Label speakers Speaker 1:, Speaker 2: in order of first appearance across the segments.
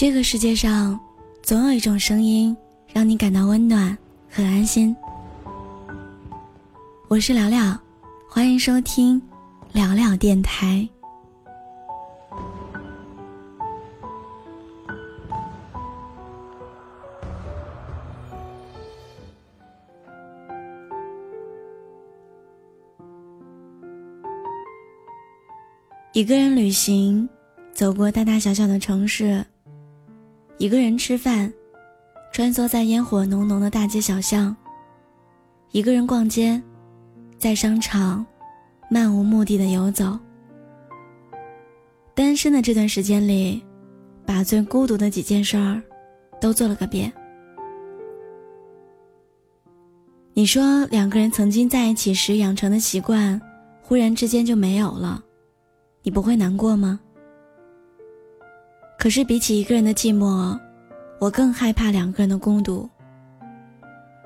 Speaker 1: 这个世界上，总有一种声音让你感到温暖和安心。我是聊聊，欢迎收听聊聊电台。一个人旅行，走过大大小小的城市；一个人吃饭，穿梭在烟火浓浓的大街小巷；一个人逛街，在商场漫无目的的游走。单身的这段时间里，把最孤独的几件事儿都做了个遍。你说两个人曾经在一起时养成的习惯，忽然之间就没有了。你不会难过吗？可是比起一个人的寂寞，我更害怕两个人的孤独。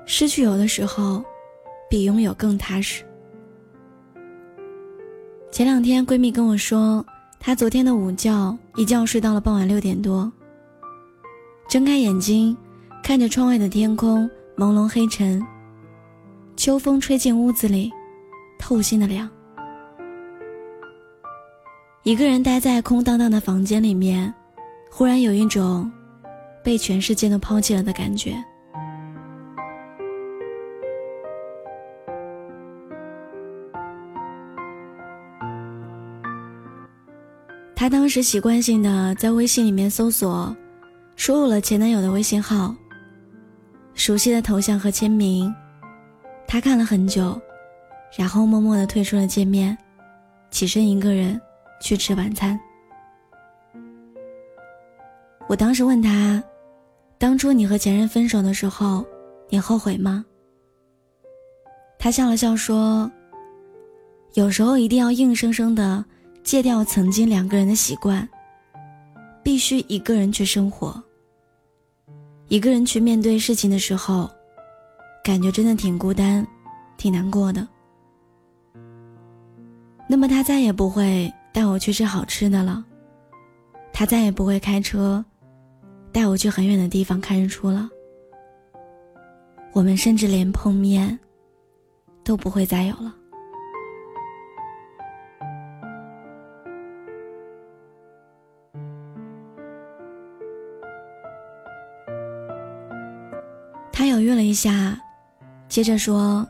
Speaker 1: 失去有的时候，比拥有更踏实。前两天闺蜜跟我说，她昨天的午觉一觉睡到了傍晚六点多。睁开眼睛，看着窗外的天空朦胧黑沉，秋风吹进屋子里，透心的凉。一个人待在空荡荡的房间里面，忽然有一种被全世界都抛弃了的感觉。他当时习惯性的在微信里面搜索，输入了前男友的微信号，熟悉的头像和签名，他看了很久，然后默默的退出了界面，起身一个人。去吃晚餐。我当时问他：“当初你和前任分手的时候，你后悔吗？”他笑了笑说：“有时候一定要硬生生的戒掉曾经两个人的习惯，必须一个人去生活。一个人去面对事情的时候，感觉真的挺孤单，挺难过的。那么他再也不会。”带我去吃好吃的了，他再也不会开车带我去很远的地方看日出了。我们甚至连碰面都不会再有了。他犹豫了一下，接着说：“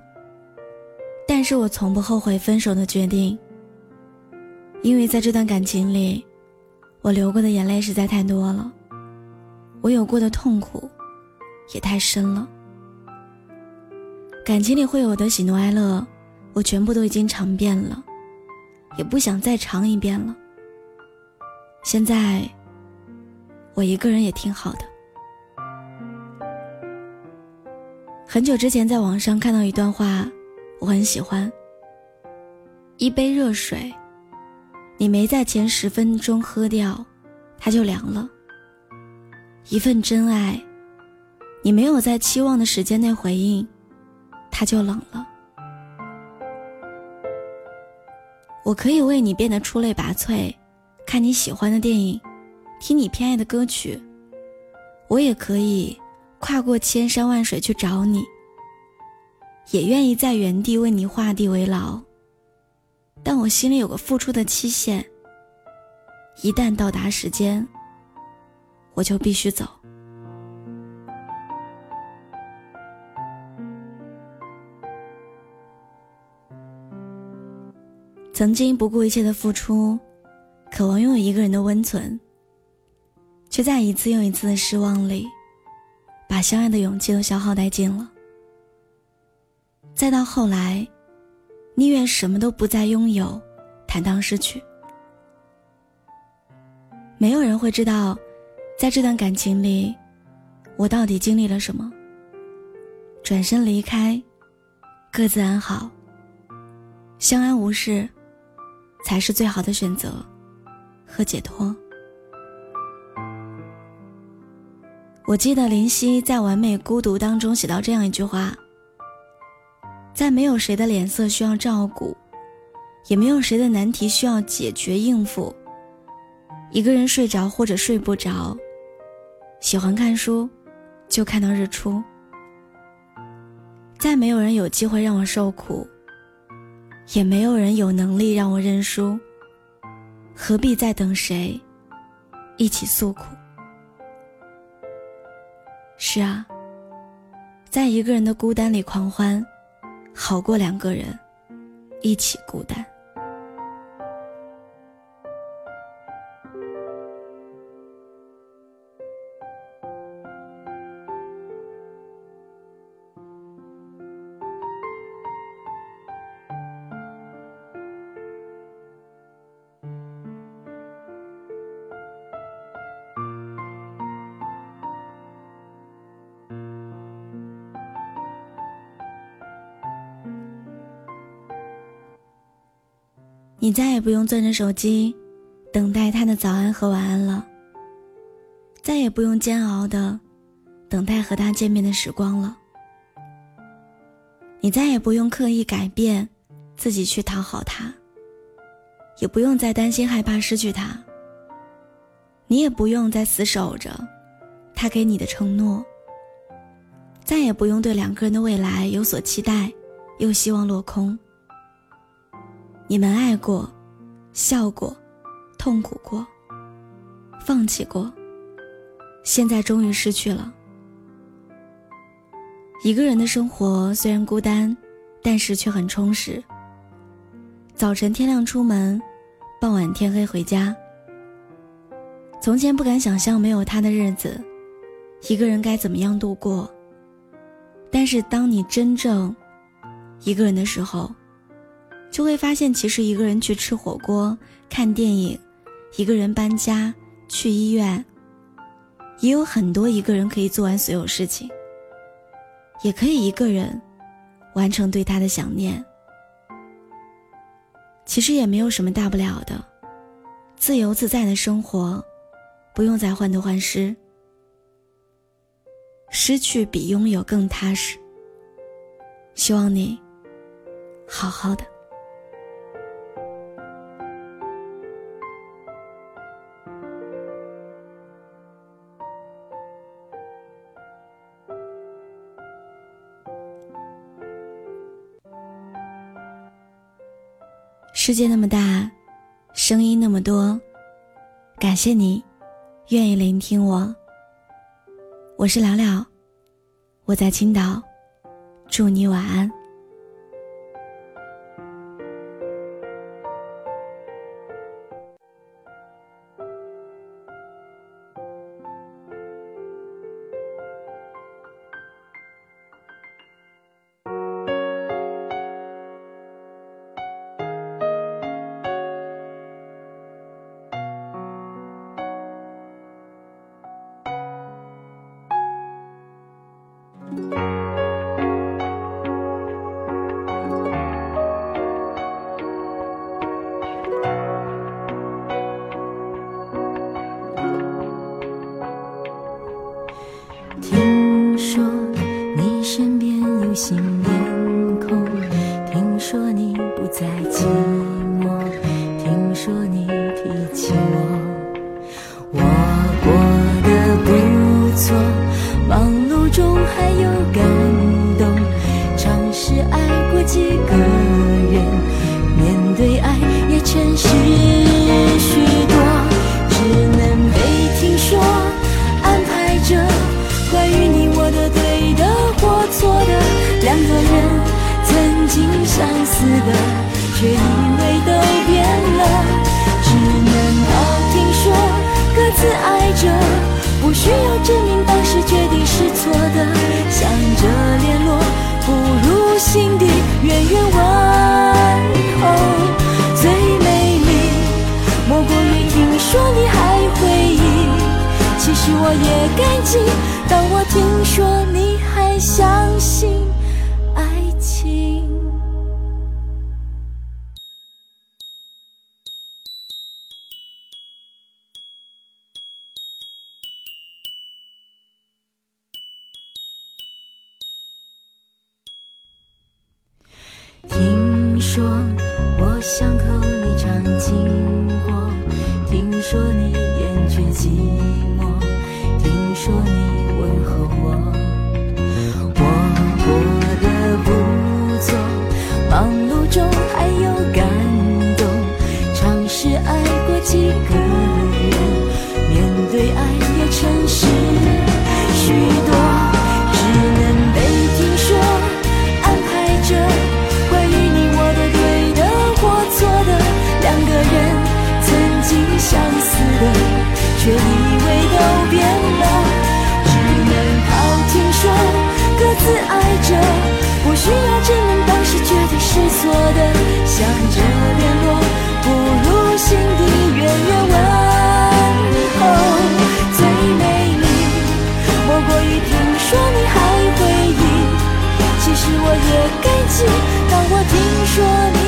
Speaker 1: 但是我从不后悔分手的决定。”因为在这段感情里，我流过的眼泪实在太多了，我有过的痛苦也太深了。感情里会有的喜怒哀乐，我全部都已经尝遍了，也不想再尝一遍了。现在，我一个人也挺好的。很久之前在网上看到一段话，我很喜欢。一杯热水。你没在前十分钟喝掉，它就凉了。一份真爱，你没有在期望的时间内回应，它就冷了。我可以为你变得出类拔萃，看你喜欢的电影，听你偏爱的歌曲。我也可以跨过千山万水去找你，也愿意在原地为你画地为牢。但我心里有个付出的期限，一旦到达时间，我就必须走。曾经不顾一切的付出，渴望拥有一个人的温存，却在一次又一次的失望里，把相爱的勇气都消耗殆尽了。再到后来。宁愿什么都不再拥有，坦荡失去。没有人会知道，在这段感情里，我到底经历了什么。转身离开，各自安好，相安无事，才是最好的选择和解脱。我记得林夕在《完美孤独》当中写到这样一句话。在没有谁的脸色需要照顾，也没有谁的难题需要解决应付。一个人睡着或者睡不着，喜欢看书，就看到日出。再没有人有机会让我受苦，也没有人有能力让我认输。何必再等谁，一起诉苦？是啊，在一个人的孤单里狂欢，好过两个人一起孤单。你再也不用攥着手机，等待他的早安和晚安了。再也不用煎熬的等待和他见面的时光了。你再也不用刻意改变自己去讨好他，也不用再担心害怕失去他。你也不用再死守着他给你的承诺。再也不用对两个人的未来有所期待，又希望落空。你们爱过，笑过，痛苦过，放弃过，现在终于失去了。一个人的生活虽然孤单，但是却很充实。早晨天亮出门，傍晚天黑回家。从前不敢想象没有他的日子，一个人该怎么样度过。但是当你真正一个人的时候，就会发现，其实一个人去吃火锅、看电影，一个人搬家、去医院，也有很多一个人可以做完所有事情。也可以一个人完成对他的想念。其实也没有什么大不了的，自由自在的生活，不用再患得患失。失去比拥有更踏实。希望你好好的。世界那么大，声音那么多，感谢你愿意聆听我。我是聊聊，我在青岛，祝你晚安。
Speaker 2: 说你不再寂寞，听说你提起我，我过得不错，忙碌中还有感动，尝试爱过几个曾经相似的，却以为都变了，只能靠听说各自爱着，不需要证明当时决定是错的，想着联络，不如心底远远问候。最美丽莫过于听说你还回忆，其实我也感激，当我听说你听说我想和你唱情歌。想着联络，不如心底远远问候。最美丽，莫过于听说你还回忆。其实我也感激，当我听说你。